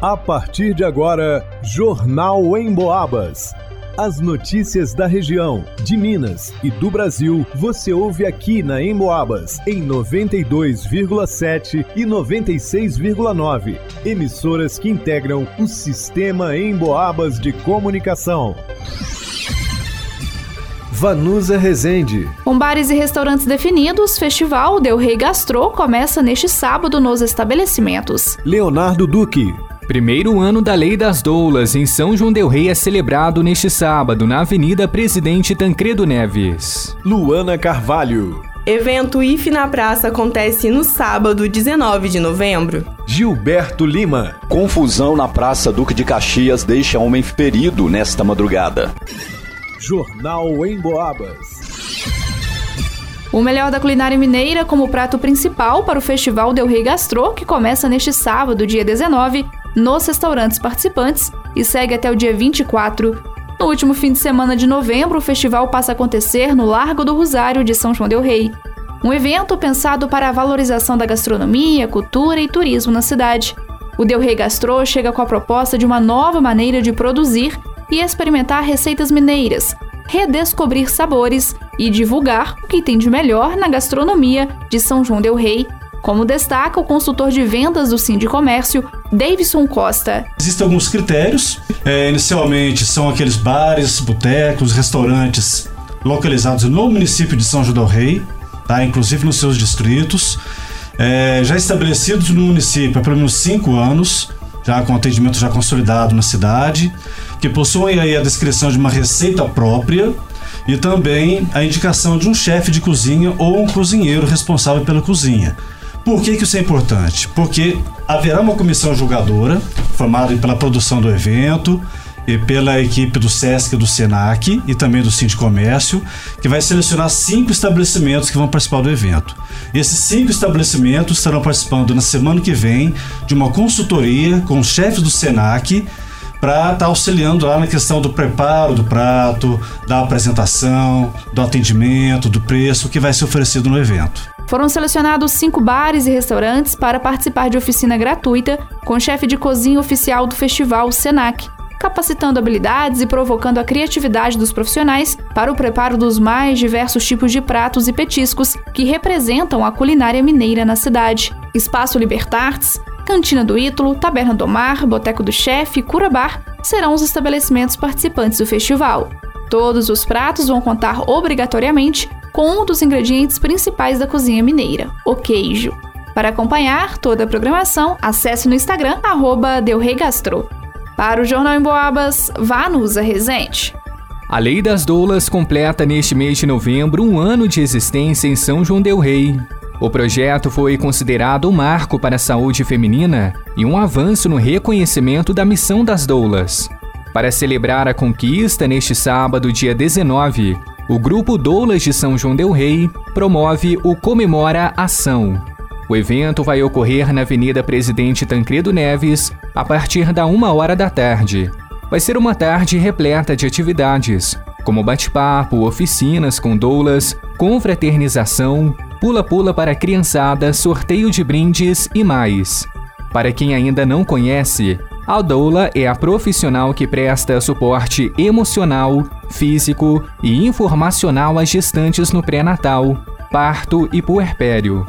A partir de agora, Jornal em Boabas. As notícias da região, de Minas e do Brasil, você ouve aqui na Emboabas, em 92,7 e 96,9. Emissoras que integram o sistema Emboabas de comunicação. Vanusa Rezende. Com bares e restaurantes definidos, Festival Del Rey Gastro começa neste sábado nos estabelecimentos. Leonardo Duque. Primeiro ano da Lei das Doulas em São João Del Rei é celebrado neste sábado na Avenida Presidente Tancredo Neves. Luana Carvalho. Evento IF na Praça acontece no sábado, 19 de novembro. Gilberto Lima. Confusão na Praça Duque de Caxias deixa homem ferido nesta madrugada. Jornal em Boabas. O melhor da culinária mineira como prato principal para o Festival Del Rey Gastro, que começa neste sábado, dia 19, nos restaurantes participantes e segue até o dia 24. No último fim de semana de novembro, o festival passa a acontecer no Largo do Rosário de São João del Rei. Um evento pensado para a valorização da gastronomia, cultura e turismo na cidade. O Del Rey Gastro chega com a proposta de uma nova maneira de produzir e experimentar receitas mineiras, redescobrir sabores e divulgar o que tem de melhor na gastronomia de São João del Rei como destaca o consultor de vendas do Sim de Comércio, Davidson Costa. Existem alguns critérios. É, inicialmente são aqueles bares, botecos, restaurantes localizados no município de São João del Rei, tá? inclusive nos seus distritos, é, já estabelecidos no município há pelo menos cinco anos, já com atendimento já consolidado na cidade, que possuem aí a descrição de uma receita própria e também a indicação de um chefe de cozinha ou um cozinheiro responsável pela cozinha. Por que, que isso é importante? Porque haverá uma comissão julgadora, formada pela produção do evento e pela equipe do SESC do SENAC e também do Cinti Comércio, que vai selecionar cinco estabelecimentos que vão participar do evento. Esses cinco estabelecimentos estarão participando na semana que vem de uma consultoria com os chefes do SENAC para estar tá auxiliando lá na questão do preparo do prato, da apresentação, do atendimento, do preço que vai ser oferecido no evento. Foram selecionados cinco bares e restaurantes para participar de oficina gratuita com o chefe de cozinha oficial do festival, Senac, capacitando habilidades e provocando a criatividade dos profissionais para o preparo dos mais diversos tipos de pratos e petiscos que representam a culinária mineira na cidade. Espaço Libertartes, Cantina do Ítalo, Taberna do Mar, Boteco do Chefe e Cura Bar serão os estabelecimentos participantes do festival. Todos os pratos vão contar obrigatoriamente com um dos ingredientes principais da cozinha mineira, o queijo. Para acompanhar toda a programação, acesse no Instagram, arroba Gastro. Para o Jornal em Boabas, vá no Resente. A Lei das Doulas completa neste mês de novembro um ano de existência em São João del Rei. O projeto foi considerado um marco para a saúde feminina e um avanço no reconhecimento da missão das doulas. Para celebrar a conquista neste sábado, dia 19, o grupo Doulas de São João Del Rei promove o Comemora Ação. O evento vai ocorrer na Avenida Presidente Tancredo Neves a partir da uma hora da tarde. Vai ser uma tarde repleta de atividades, como bate-papo, oficinas com doulas, confraternização, pula-pula para criançada, sorteio de brindes e mais. Para quem ainda não conhece, a doula é a profissional que presta suporte emocional, físico e informacional às gestantes no pré-natal, parto e puerpério.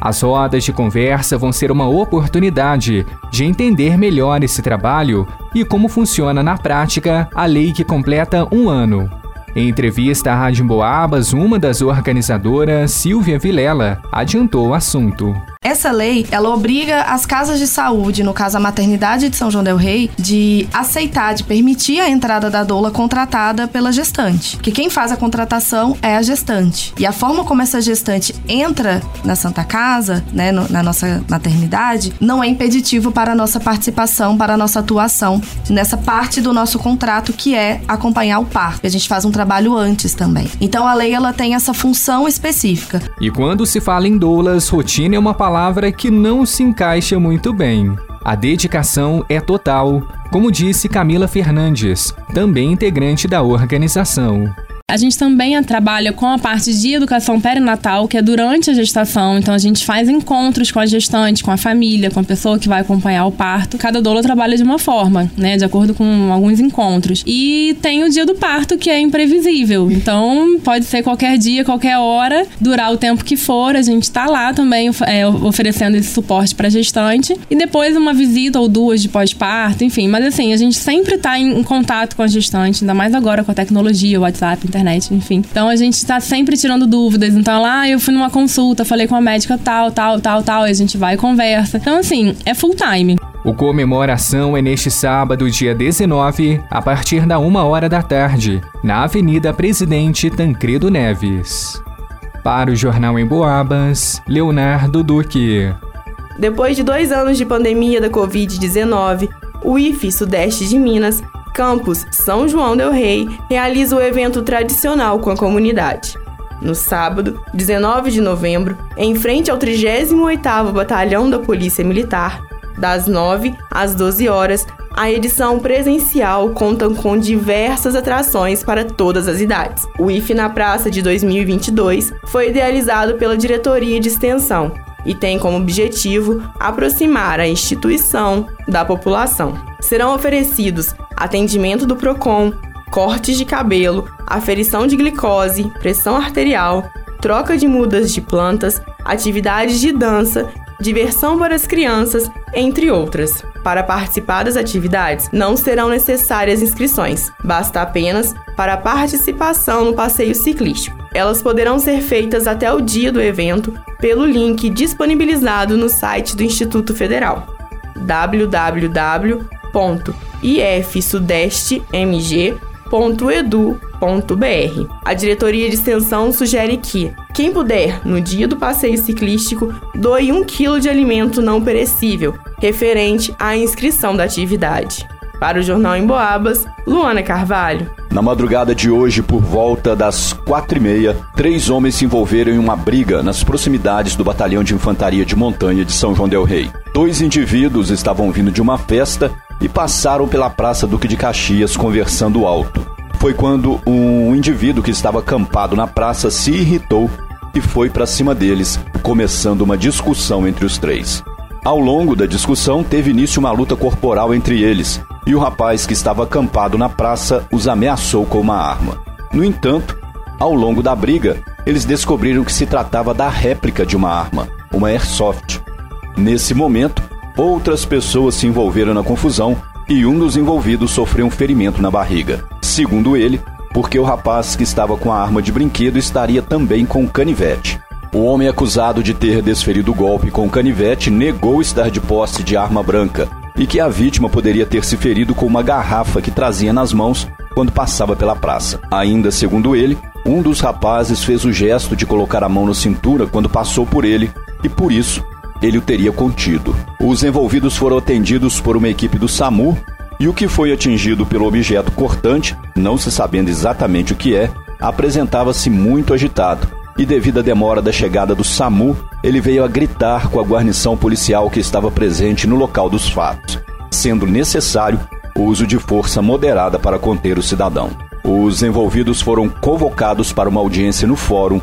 As rodas de conversa vão ser uma oportunidade de entender melhor esse trabalho e como funciona na prática a lei que completa um ano. Em entrevista à Rádio Boabas, uma das organizadoras, Silvia Vilela, adiantou o assunto. Essa lei, ela obriga as casas de saúde, no caso a maternidade de São João del Rei, de aceitar, de permitir a entrada da doula contratada pela gestante. Que quem faz a contratação é a gestante. E a forma como essa gestante entra na Santa Casa, né, no, na nossa maternidade, não é impeditivo para a nossa participação, para a nossa atuação nessa parte do nosso contrato que é acompanhar o parto. A gente faz um trabalho antes também. Então a lei ela tem essa função específica. E quando se fala em doulas, rotina é uma palavra palavra que não se encaixa muito bem. A dedicação é total, como disse Camila Fernandes, também integrante da organização. A gente também trabalha com a parte de educação perinatal, que é durante a gestação. Então a gente faz encontros com a gestante, com a família, com a pessoa que vai acompanhar o parto. Cada doula trabalha de uma forma, né, de acordo com alguns encontros. E tem o dia do parto que é imprevisível. Então pode ser qualquer dia, qualquer hora, durar o tempo que for. A gente está lá também é, oferecendo esse suporte para gestante e depois uma visita ou duas de pós-parto, enfim. Mas assim a gente sempre está em, contato com a gestante, ainda mais agora com a tecnologia, WhatsApp, internet internet, enfim. Então a gente tá sempre tirando dúvidas. Então lá, ah, eu fui numa consulta, falei com a médica tal, tal, tal, tal, e a gente vai e conversa. Então assim, é full time. O comemoração é neste sábado, dia 19, a partir da uma hora da tarde, na Avenida Presidente Tancredo Neves. Para o Jornal em Boabas, Leonardo Duque. Depois de dois anos de pandemia da Covid-19, o IFE Sudeste de Minas Campus São João del Rei realiza o evento tradicional com a comunidade. No sábado, 19 de novembro, em frente ao 38º Batalhão da Polícia Militar, das 9 às 12 horas, a edição presencial conta com diversas atrações para todas as idades. O IF na Praça de 2022 foi idealizado pela Diretoria de Extensão e tem como objetivo aproximar a instituição da população. Serão oferecidos atendimento do PROCON, cortes de cabelo, aferição de glicose, pressão arterial, troca de mudas de plantas, atividades de dança, diversão para as crianças, entre outras. Para participar das atividades, não serão necessárias inscrições, basta apenas para a participação no passeio ciclístico. Elas poderão ser feitas até o dia do evento pelo link disponibilizado no site do Instituto Federal www.ifsudestemg.edu.br. A diretoria de extensão sugere que quem puder, no dia do passeio ciclístico, doe um quilo de alimento não perecível, referente à inscrição da atividade. Para o Jornal em Boabas, Luana Carvalho. Na madrugada de hoje, por volta das quatro e meia, três homens se envolveram em uma briga nas proximidades do Batalhão de Infantaria de Montanha de São João del Rei. Dois indivíduos estavam vindo de uma festa e passaram pela Praça Duque de Caxias conversando alto. Foi quando um indivíduo que estava acampado na praça se irritou e foi para cima deles, começando uma discussão entre os três. Ao longo da discussão, teve início uma luta corporal entre eles, e o rapaz que estava acampado na praça os ameaçou com uma arma. No entanto, ao longo da briga, eles descobriram que se tratava da réplica de uma arma, uma airsoft. Nesse momento, outras pessoas se envolveram na confusão e um dos envolvidos sofreu um ferimento na barriga. Segundo ele, porque o rapaz que estava com a arma de brinquedo estaria também com canivete. O homem acusado de ter desferido o golpe com canivete negou estar de posse de arma branca e que a vítima poderia ter se ferido com uma garrafa que trazia nas mãos quando passava pela praça. Ainda segundo ele, um dos rapazes fez o gesto de colocar a mão na cintura quando passou por ele e por isso ele o teria contido. Os envolvidos foram atendidos por uma equipe do SAMU e o que foi atingido pelo objeto cortante, não se sabendo exatamente o que é, apresentava-se muito agitado e, devido à demora da chegada do SAMU, ele veio a gritar com a guarnição policial que estava presente no local dos fatos, sendo necessário o uso de força moderada para conter o cidadão. Os envolvidos foram convocados para uma audiência no fórum